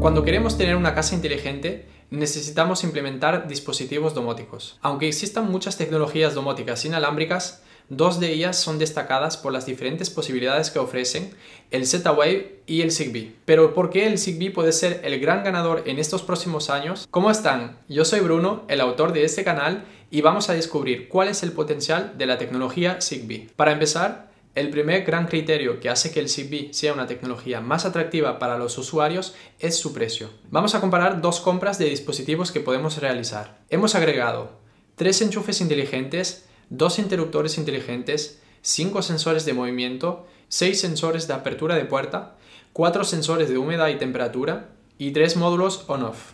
Cuando queremos tener una casa inteligente, necesitamos implementar dispositivos domóticos. Aunque existan muchas tecnologías domóticas inalámbricas, Dos de ellas son destacadas por las diferentes posibilidades que ofrecen el Z-Wave y el Zigbee. Pero ¿por qué el Zigbee puede ser el gran ganador en estos próximos años? ¿Cómo están? Yo soy Bruno, el autor de este canal, y vamos a descubrir cuál es el potencial de la tecnología Zigbee. Para empezar, el primer gran criterio que hace que el Zigbee sea una tecnología más atractiva para los usuarios es su precio. Vamos a comparar dos compras de dispositivos que podemos realizar. Hemos agregado tres enchufes inteligentes dos interruptores inteligentes, cinco sensores de movimiento, seis sensores de apertura de puerta, cuatro sensores de humedad y temperatura y tres módulos on-off.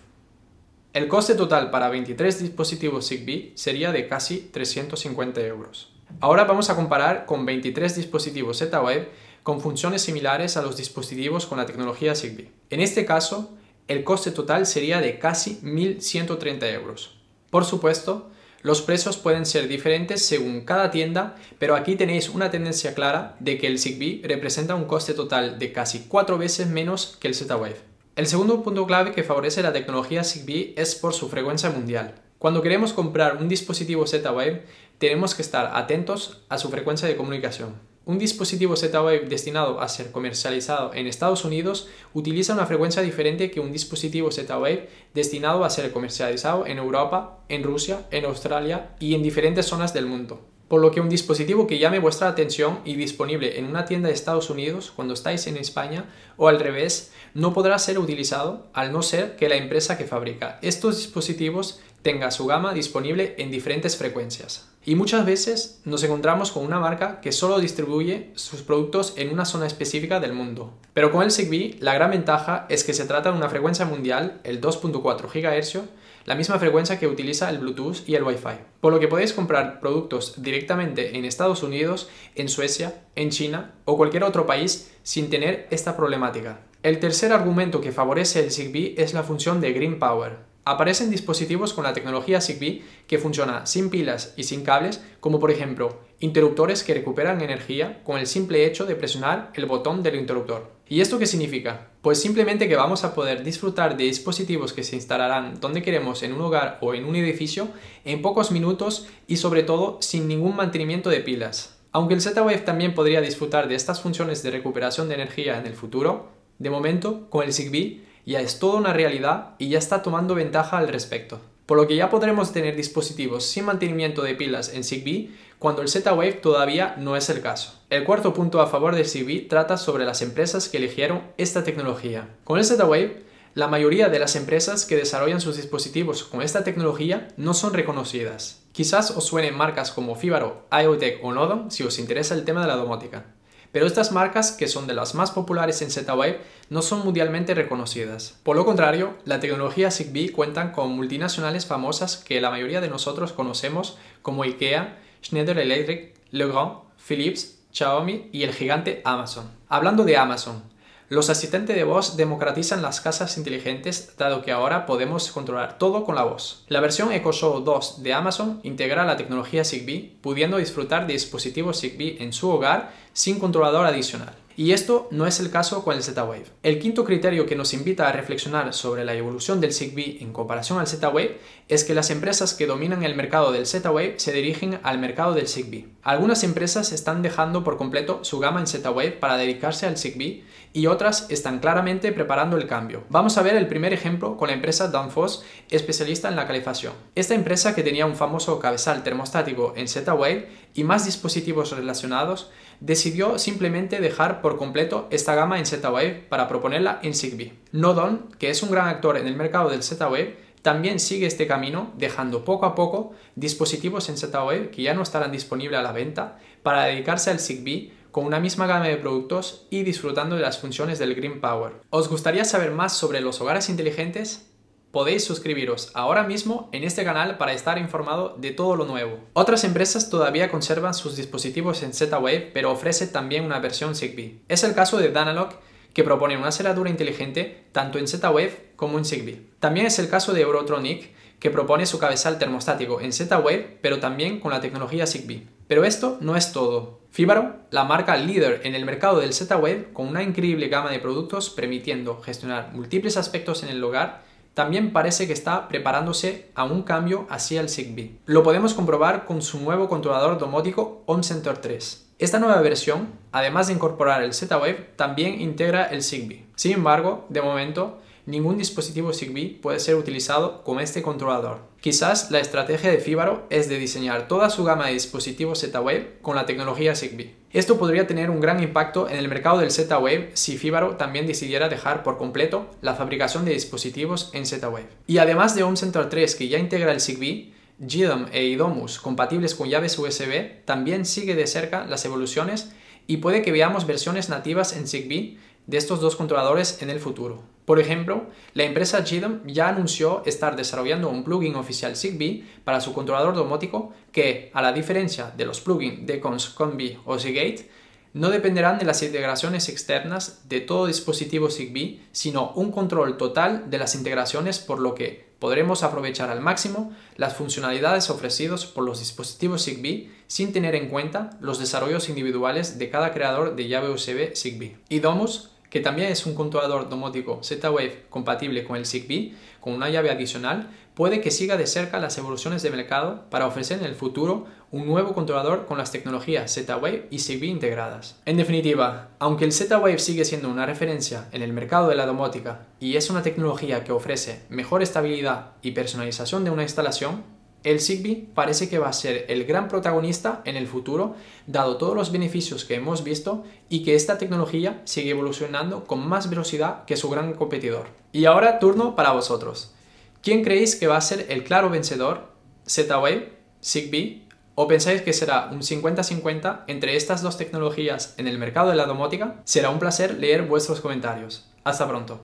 El coste total para 23 dispositivos Zigbee sería de casi 350 euros. Ahora vamos a comparar con 23 dispositivos Z-Wave con funciones similares a los dispositivos con la tecnología Zigbee. En este caso, el coste total sería de casi 1.130 euros. Por supuesto, los precios pueden ser diferentes según cada tienda, pero aquí tenéis una tendencia clara de que el Zigbee representa un coste total de casi cuatro veces menos que el Z-Wave. El segundo punto clave que favorece la tecnología Zigbee es por su frecuencia mundial. Cuando queremos comprar un dispositivo Z-Wave, tenemos que estar atentos a su frecuencia de comunicación. Un dispositivo Z-Wave destinado a ser comercializado en Estados Unidos utiliza una frecuencia diferente que un dispositivo Z-Wave destinado a ser comercializado en Europa, en Rusia, en Australia y en diferentes zonas del mundo. Por lo que un dispositivo que llame vuestra atención y disponible en una tienda de Estados Unidos cuando estáis en España o al revés no podrá ser utilizado al no ser que la empresa que fabrica estos dispositivos tenga su gama disponible en diferentes frecuencias. Y muchas veces nos encontramos con una marca que solo distribuye sus productos en una zona específica del mundo. Pero con el Zigbee la gran ventaja es que se trata de una frecuencia mundial, el 2.4 GHz, la misma frecuencia que utiliza el Bluetooth y el Wi-Fi. Por lo que podéis comprar productos directamente en Estados Unidos, en Suecia, en China o cualquier otro país sin tener esta problemática. El tercer argumento que favorece el Zigbee es la función de Green Power. Aparecen dispositivos con la tecnología Zigbee que funciona sin pilas y sin cables, como por ejemplo interruptores que recuperan energía con el simple hecho de presionar el botón del interruptor. ¿Y esto qué significa? Pues simplemente que vamos a poder disfrutar de dispositivos que se instalarán donde queremos en un hogar o en un edificio en pocos minutos y sobre todo sin ningún mantenimiento de pilas. Aunque el Z-Wave también podría disfrutar de estas funciones de recuperación de energía en el futuro, de momento, con el Zigbee ya es toda una realidad y ya está tomando ventaja al respecto. Por lo que ya podremos tener dispositivos sin mantenimiento de pilas en Zigbee cuando el Z-Wave todavía no es el caso. El cuarto punto a favor del Zigbee trata sobre las empresas que eligieron esta tecnología. Con el Z-Wave, la mayoría de las empresas que desarrollan sus dispositivos con esta tecnología no son reconocidas. Quizás os suenen marcas como Fibaro, IoTech o Nodon si os interesa el tema de la domótica. Pero estas marcas, que son de las más populares en Z-Wave, no son mundialmente reconocidas. Por lo contrario, la tecnología Zigbee cuenta con multinacionales famosas que la mayoría de nosotros conocemos como IKEA, Schneider Electric, Legrand, Philips, Xiaomi y el gigante Amazon. Hablando de Amazon, los asistentes de voz democratizan las casas inteligentes dado que ahora podemos controlar todo con la voz. La versión Echo Show 2 de Amazon integra la tecnología Zigbee, pudiendo disfrutar de dispositivos Zigbee en su hogar sin controlador adicional. Y esto no es el caso con el Z-Wave. El quinto criterio que nos invita a reflexionar sobre la evolución del Zigbee en comparación al Z-Wave es que las empresas que dominan el mercado del Z-Wave se dirigen al mercado del Zigbee. Algunas empresas están dejando por completo su gama en Z-Wave para dedicarse al Zigbee y otras están claramente preparando el cambio. Vamos a ver el primer ejemplo con la empresa Danfoss, especialista en la calefacción. Esta empresa que tenía un famoso cabezal termostático en Z-Wave y más dispositivos relacionados, decidió simplemente dejar por completo esta gama en Z-Wave para proponerla en Zigbee. Nodon, que es un gran actor en el mercado del Z-Wave, también sigue este camino dejando poco a poco dispositivos en Z-Wave que ya no estarán disponibles a la venta para dedicarse al Zigbee con una misma gama de productos y disfrutando de las funciones del Green Power. ¿Os gustaría saber más sobre los hogares inteligentes? Podéis suscribiros ahora mismo en este canal para estar informado de todo lo nuevo. Otras empresas todavía conservan sus dispositivos en Z-Wave, pero ofrece también una versión Zigbee. Es el caso de Danalog, que propone una cerradura inteligente tanto en Z-Wave como en Zigbee. También es el caso de Eurotronic, que propone su cabezal termostático en Z-Wave, pero también con la tecnología Zigbee. Pero esto no es todo. Fibaro, la marca líder en el mercado del Z-Wave, con una increíble gama de productos permitiendo gestionar múltiples aspectos en el hogar, también parece que está preparándose a un cambio hacia el Zigbee. Lo podemos comprobar con su nuevo controlador domótico OnCenter 3. Esta nueva versión, además de incorporar el Z-Wave, también integra el Zigbee. Sin embargo, de momento, ningún dispositivo Zigbee puede ser utilizado con este controlador. Quizás la estrategia de Fibaro es de diseñar toda su gama de dispositivos Z-Wave con la tecnología Zigbee. Esto podría tener un gran impacto en el mercado del Z-Wave si Fibaro también decidiera dejar por completo la fabricación de dispositivos en Z-Wave. Y además de un Center 3 que ya integra el Zigbee, GDOM e IDOMUS compatibles con llaves USB también sigue de cerca las evoluciones y puede que veamos versiones nativas en Zigbee de estos dos controladores en el futuro. Por ejemplo, la empresa GDOM ya anunció estar desarrollando un plugin oficial Zigbee para su controlador domótico que, a la diferencia de los plugins de Combi o Seagate, no dependerán de las integraciones externas de todo dispositivo Zigbee, sino un control total de las integraciones por lo que podremos aprovechar al máximo las funcionalidades ofrecidas por los dispositivos Zigbee sin tener en cuenta los desarrollos individuales de cada creador de llave USB Zigbee. Y Domus que también es un controlador domótico Z-Wave compatible con el Zigbee, con una llave adicional, puede que siga de cerca las evoluciones de mercado para ofrecer en el futuro un nuevo controlador con las tecnologías Z-Wave y Zigbee integradas. En definitiva, aunque el Z-Wave sigue siendo una referencia en el mercado de la domótica y es una tecnología que ofrece mejor estabilidad y personalización de una instalación, el Zigbee parece que va a ser el gran protagonista en el futuro, dado todos los beneficios que hemos visto y que esta tecnología sigue evolucionando con más velocidad que su gran competidor. Y ahora turno para vosotros. ¿Quién creéis que va a ser el claro vencedor? ¿Z-Wave? ¿Zigbee? ¿O pensáis que será un 50-50 entre estas dos tecnologías en el mercado de la domótica? Será un placer leer vuestros comentarios. Hasta pronto.